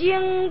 惊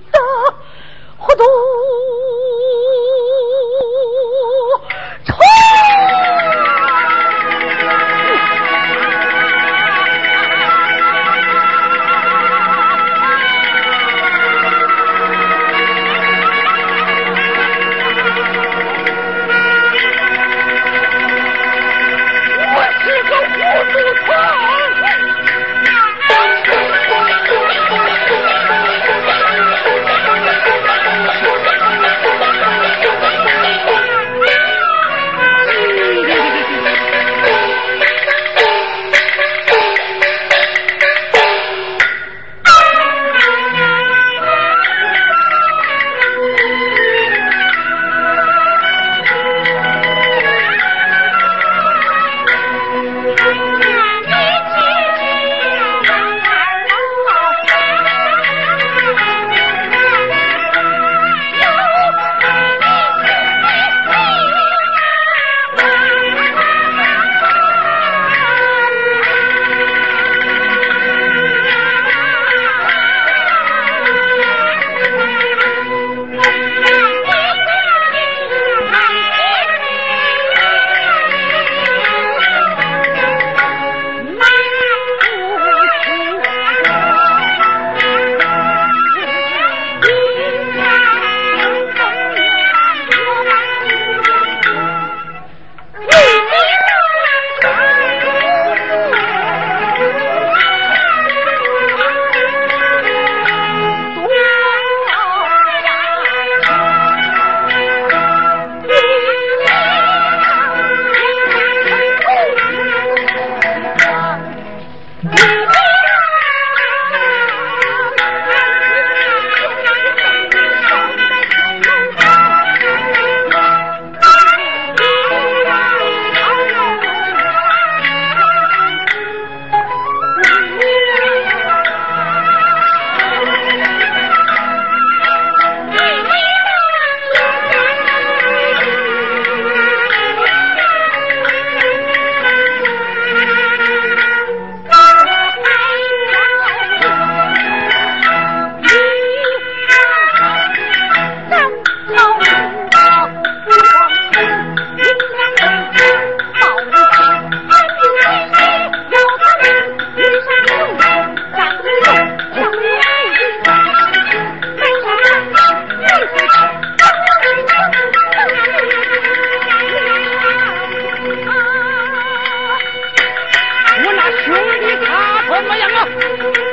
Thank you.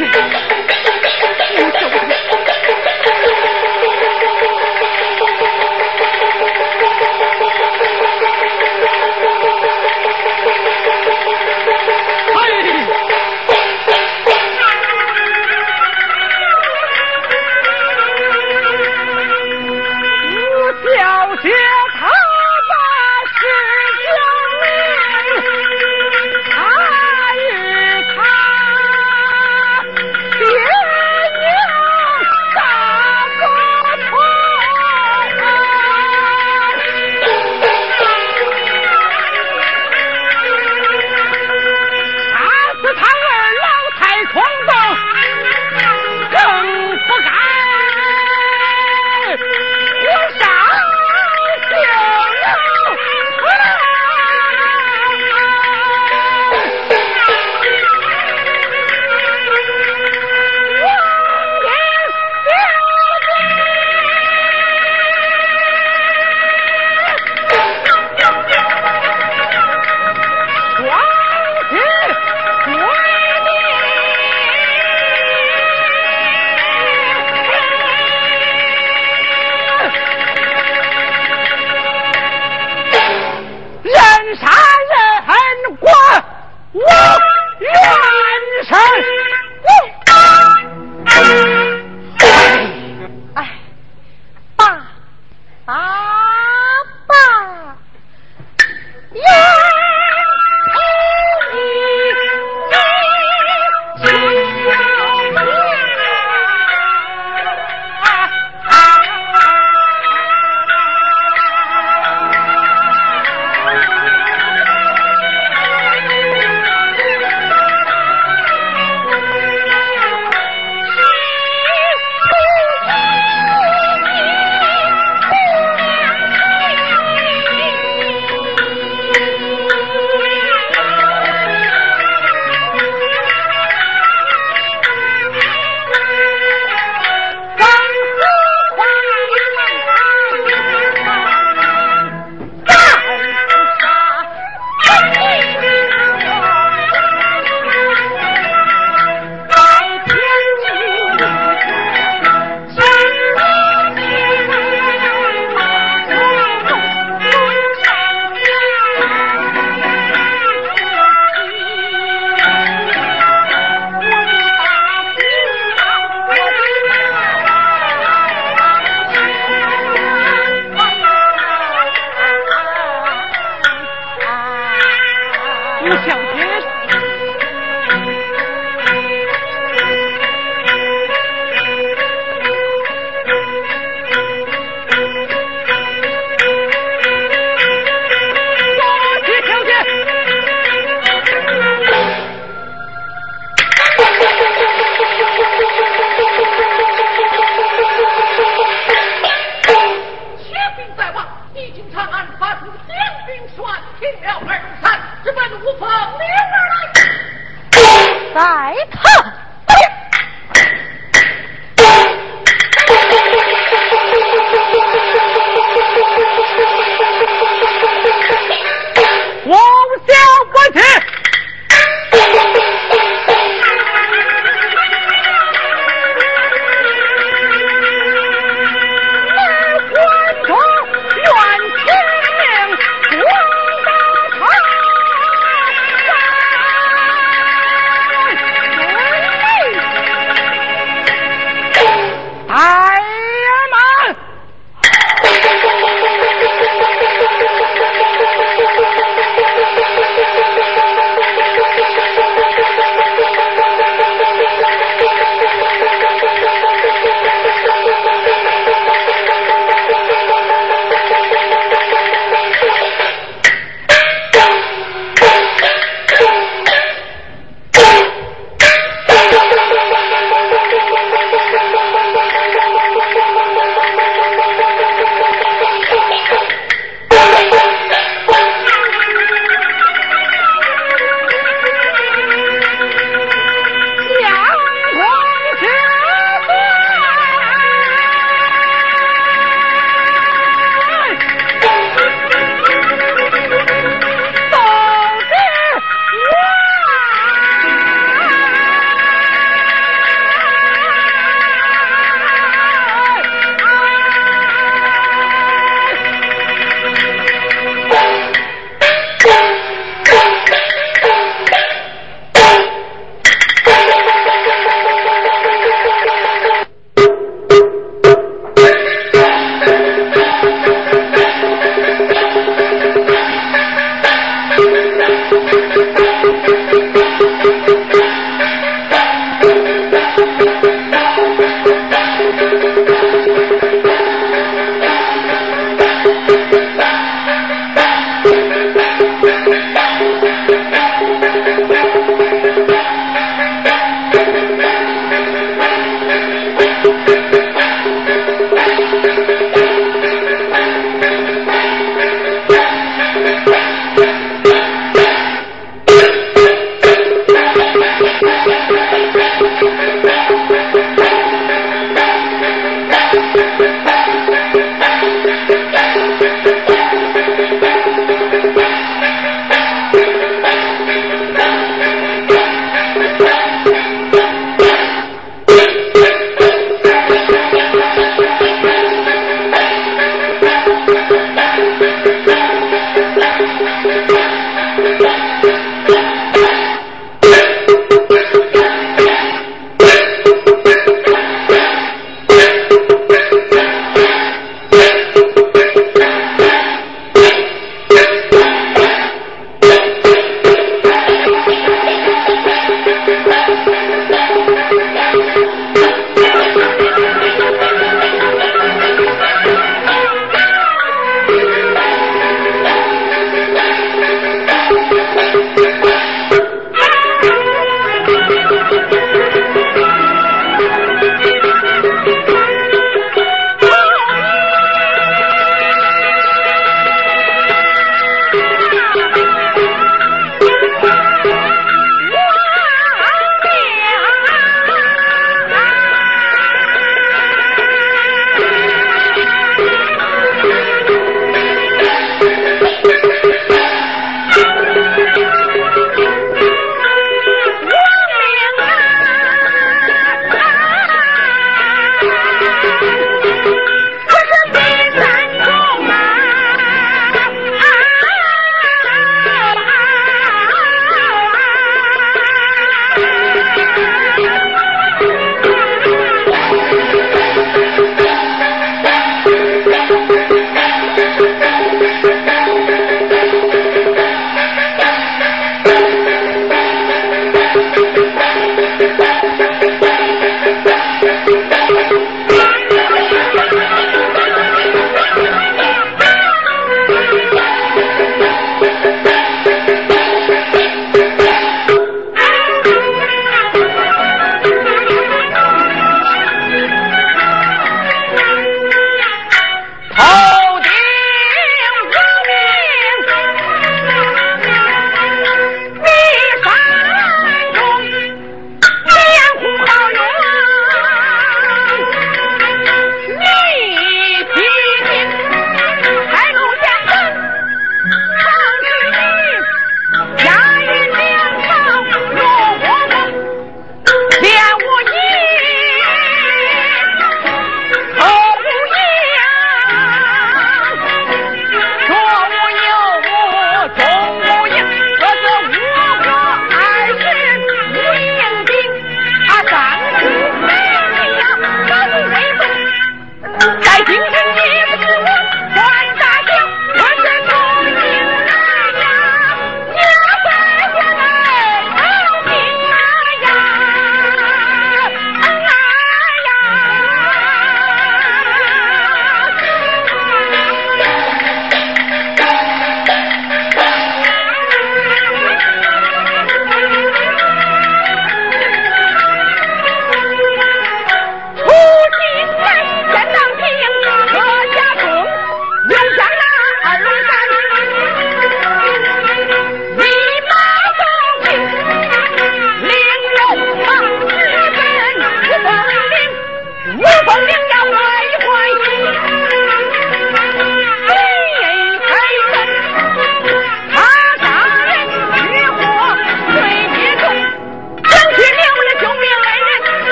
姐她在。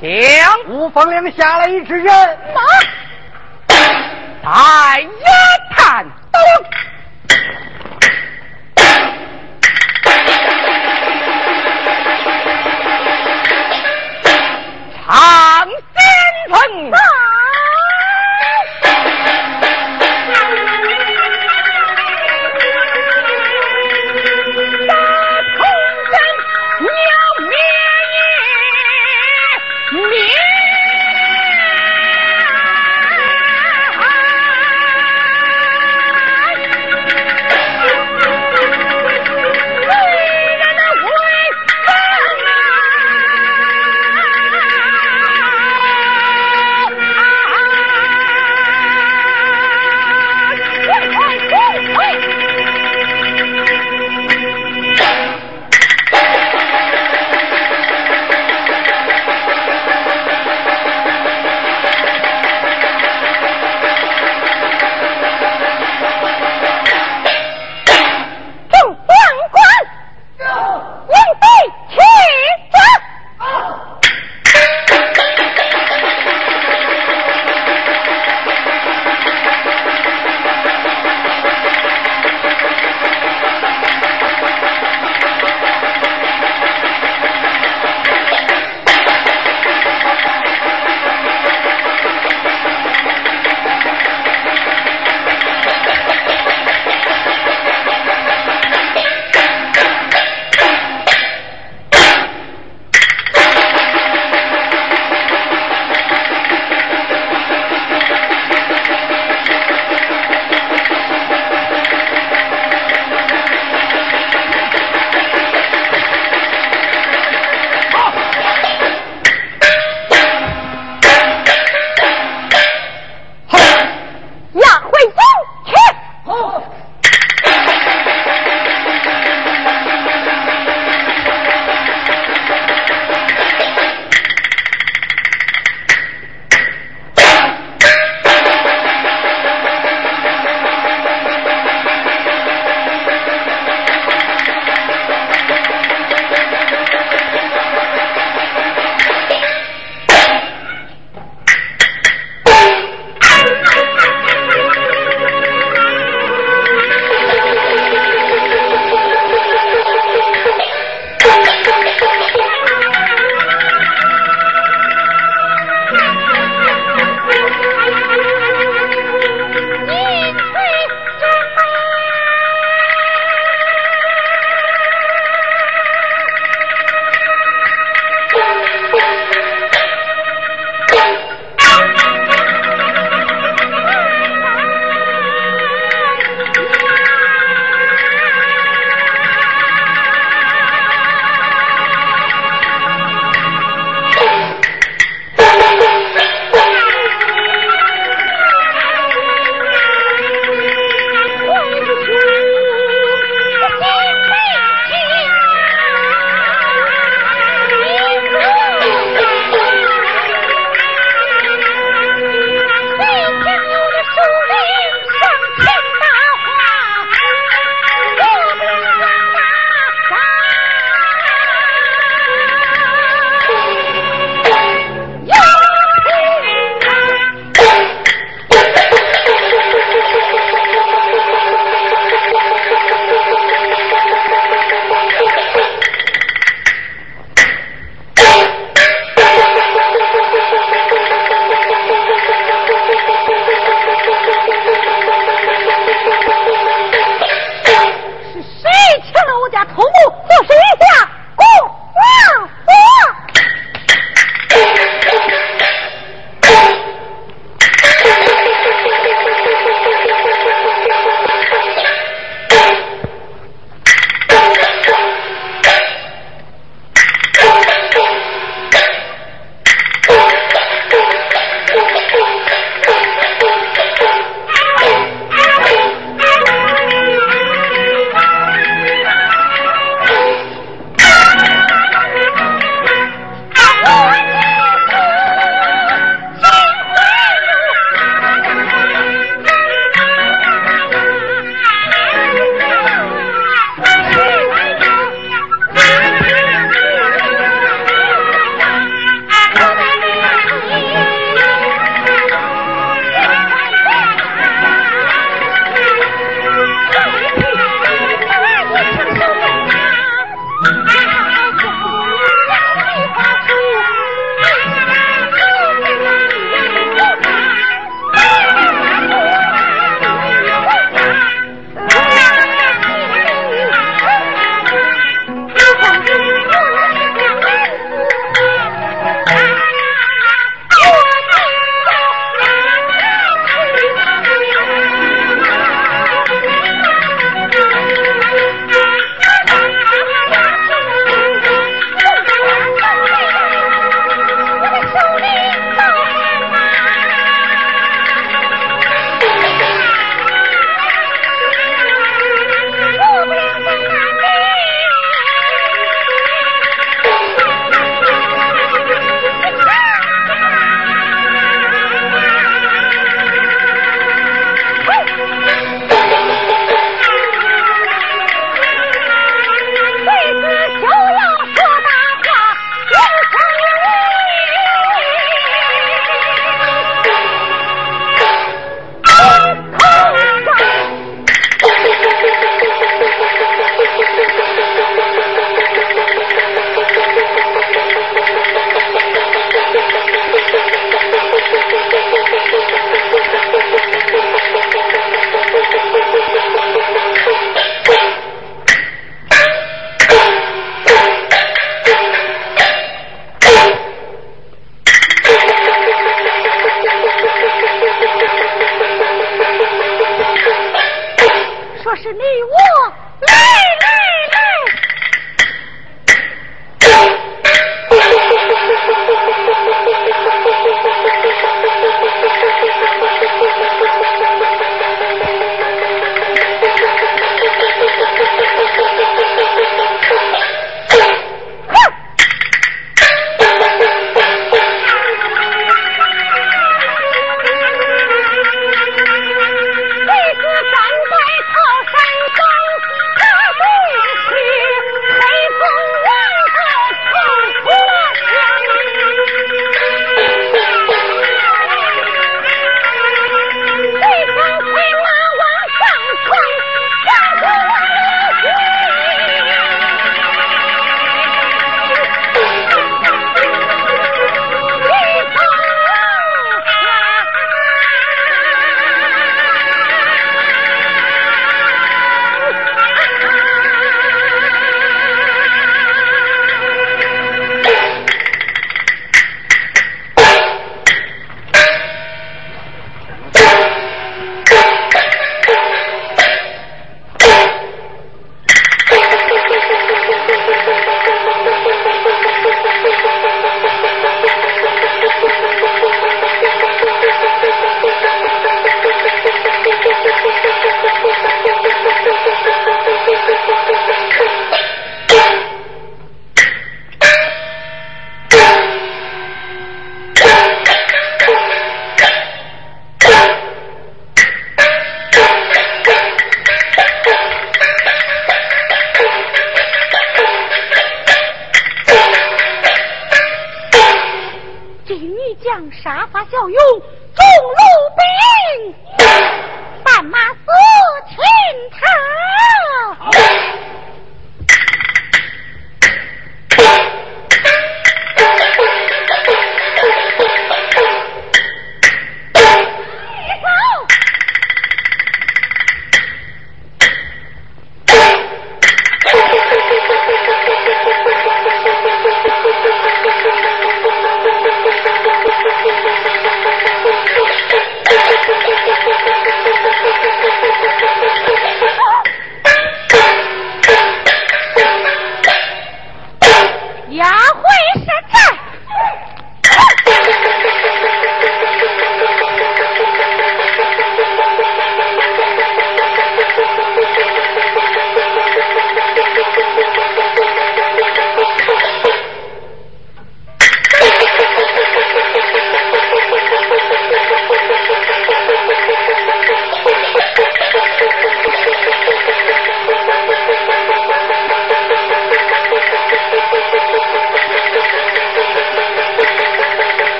元帅，将五凤岭下来一只人马，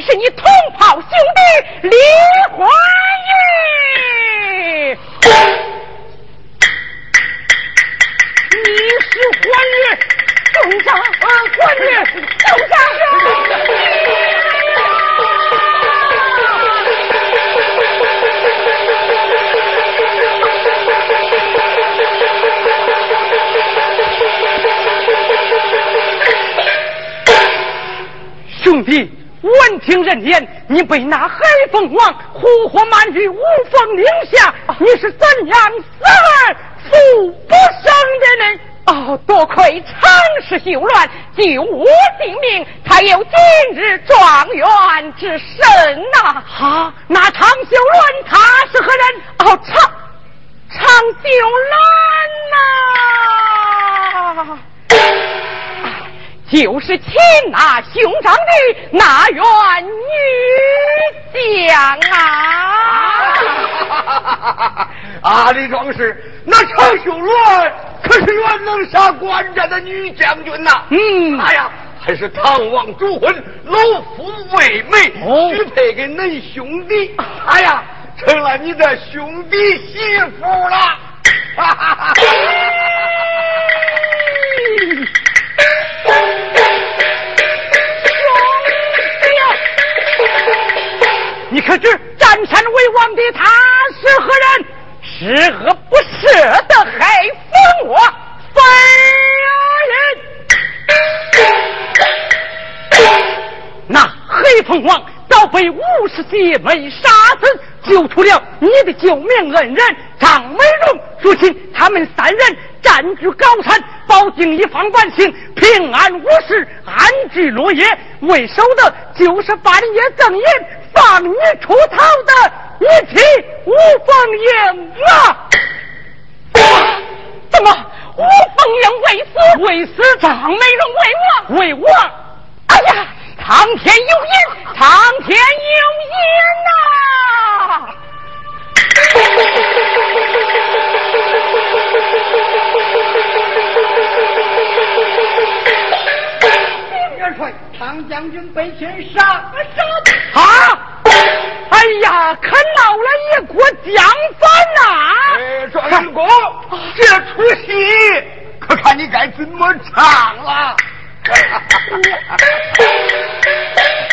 是你同袍兄弟，林怀玉。你是欢月，总长。兄弟被那海凤凰呼火满于无风岭下，你是怎样死而复不生的呢？哦，多亏长氏修乱，救我性命，才有今日状元之身呐！哈，那长修乱他是何人？哦，长长修乱呐！就是擒拿兄长的那员女将啊！啊，李壮士，那常秀罗可是原能杀官家的女将军呐！嗯，哎呀，还是唐王主婚，老夫为媒，许配给恁兄弟。哎呀，成了你的兄弟媳妇了！救命恩人张美荣。如今他们三人占据高山，保境一方百姓平安无事，安居乐业。为首的就是半夜赠银。放你出逃的一妻吴凤英啊！怎么吴凤英未死？未死，张美荣为我，为我！哎呀，苍天有眼，苍天有眼呐！唐将军被擒杀杀啊！哎呀，可闹了一锅江饭呐！哎，状元公，这出戏可看你该怎么唱了。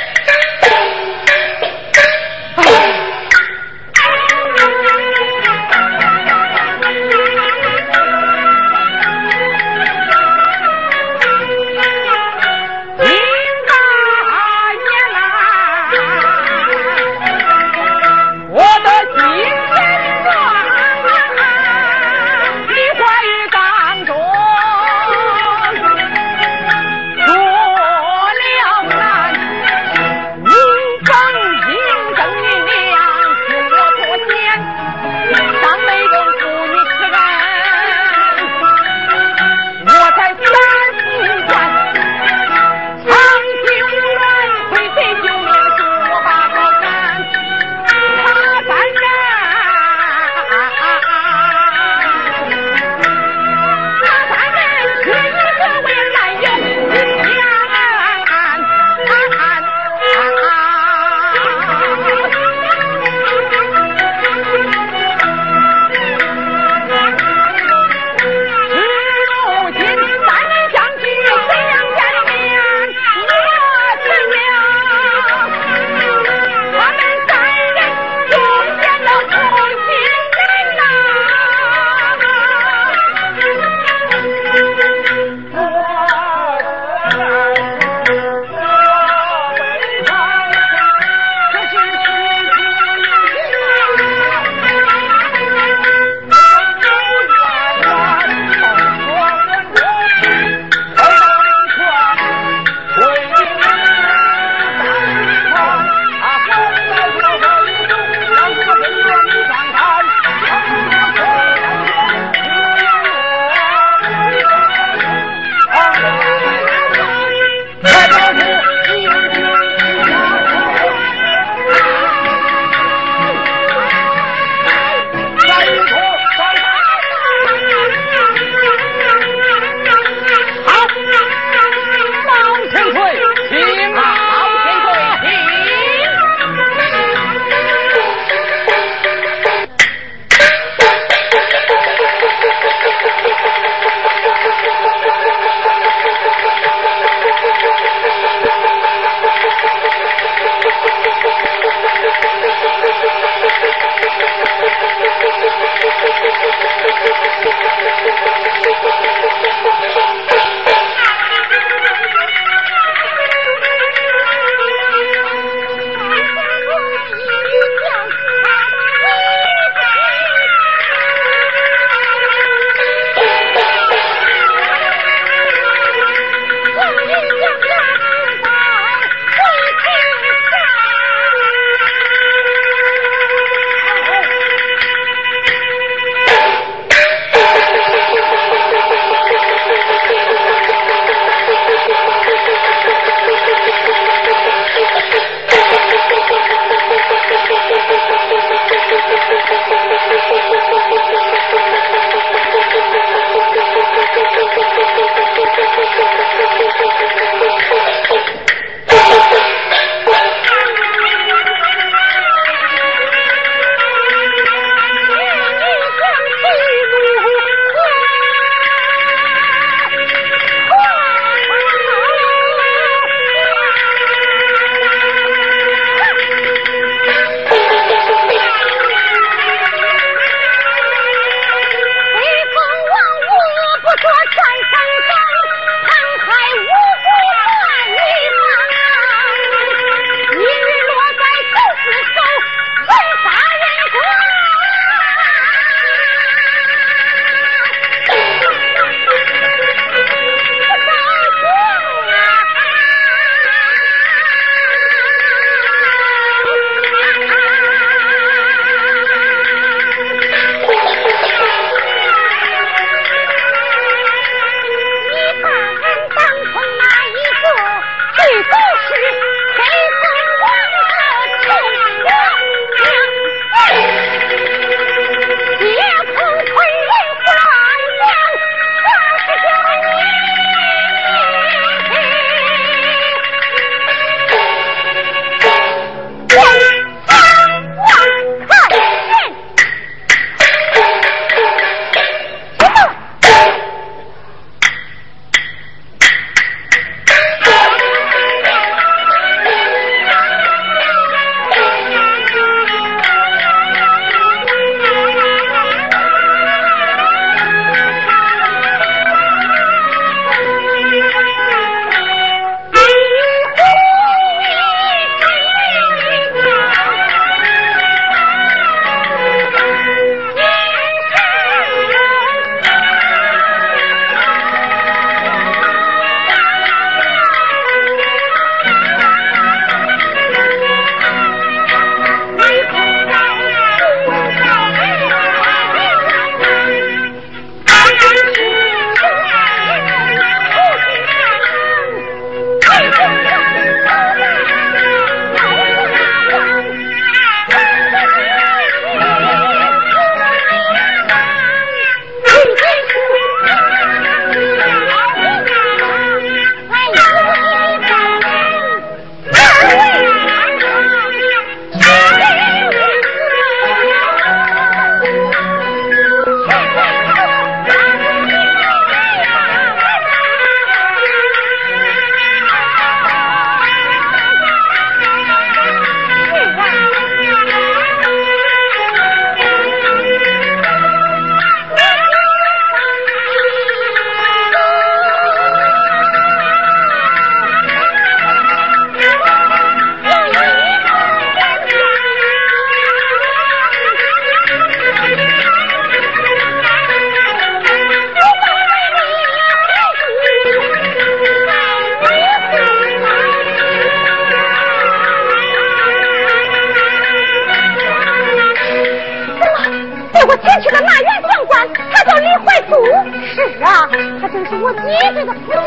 正是我姐姐的父亲，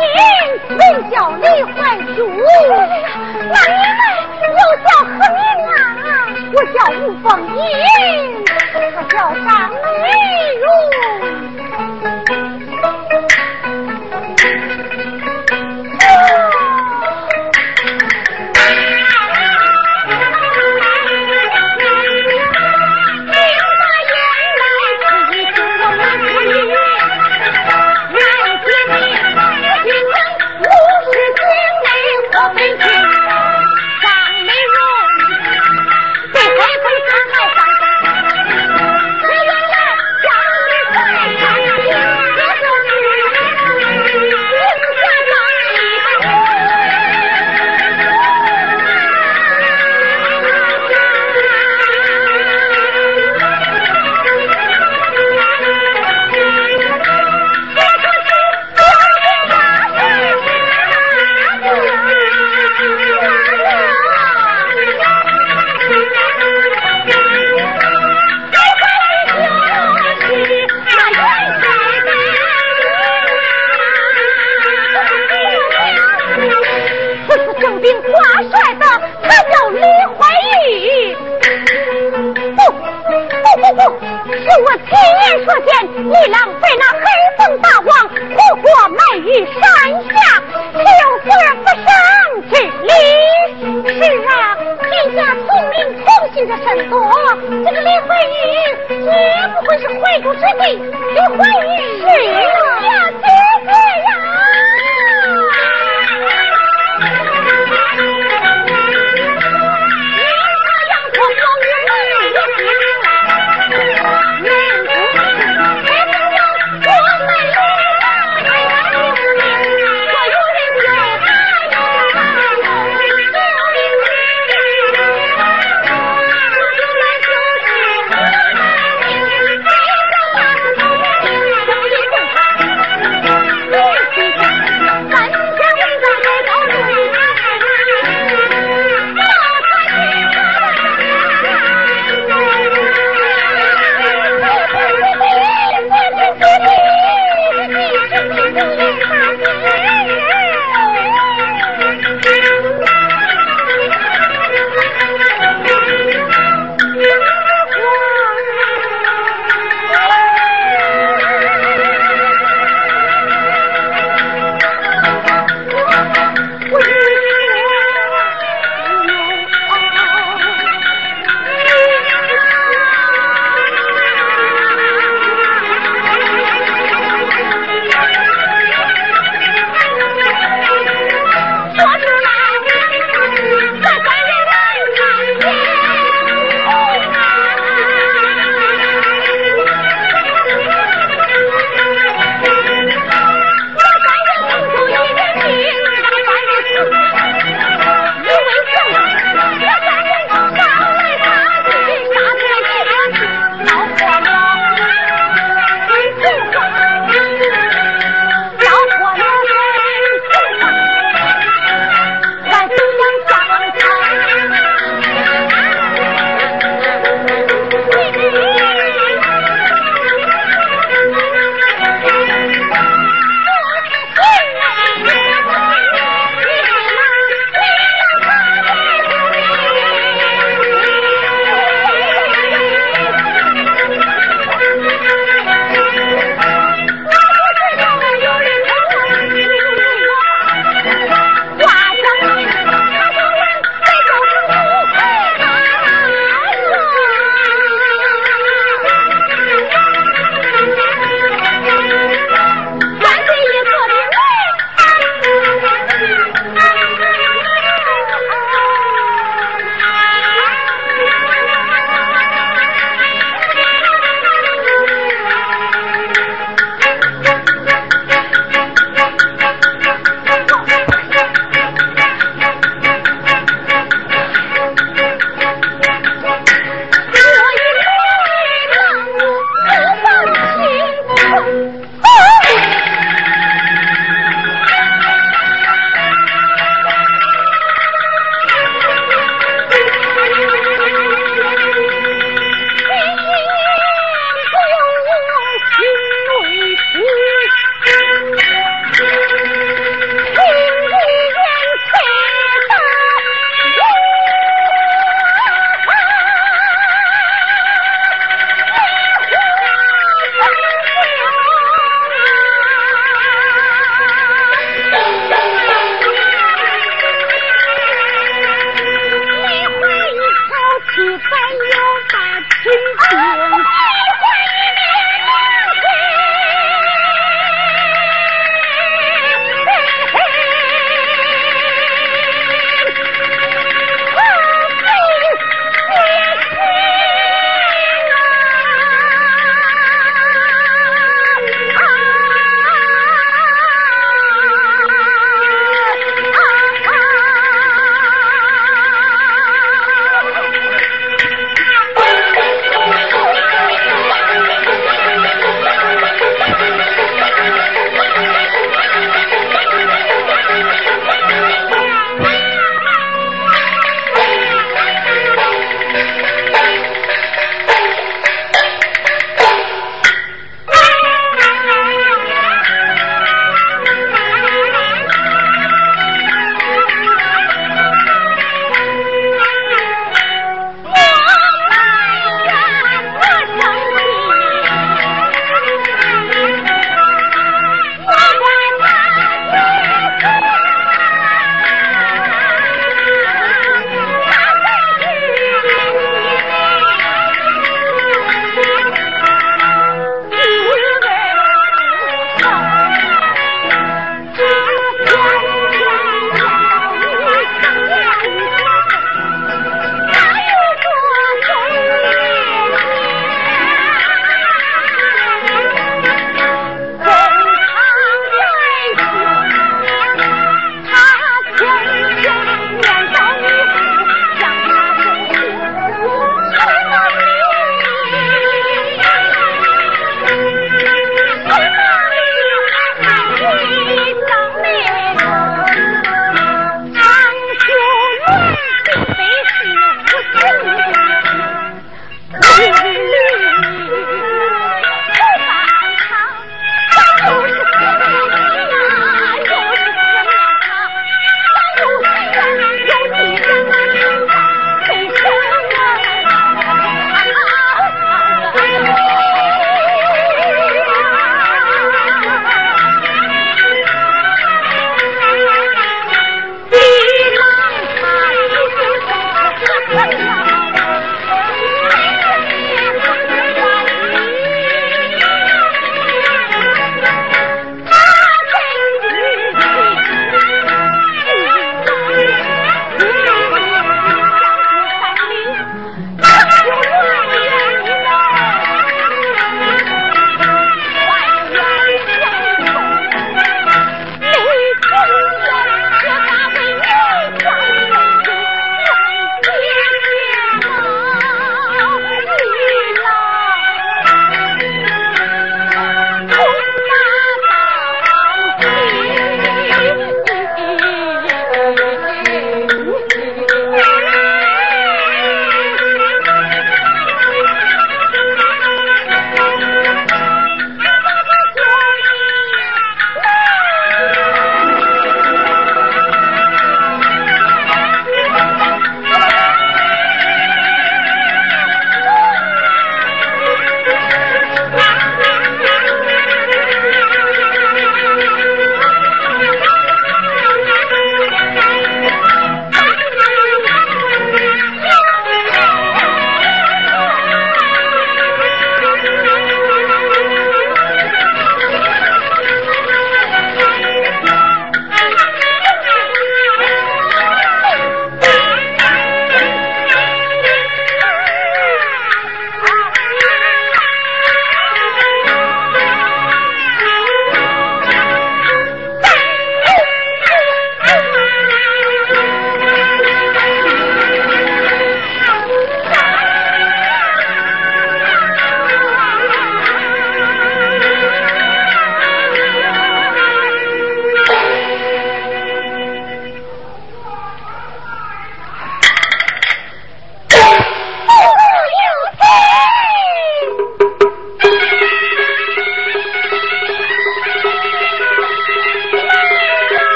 名叫李怀珠。那你们又叫何名啊？我叫吴凤英，他叫张美如。不，是我亲眼所见，你狼被那黑风大王活活埋于山下，求有不人不伤之理？是啊，天下聪明聪心的甚多，这个李怀玉绝不会是坏主之辈。李怀玉是呀，姐姐呀。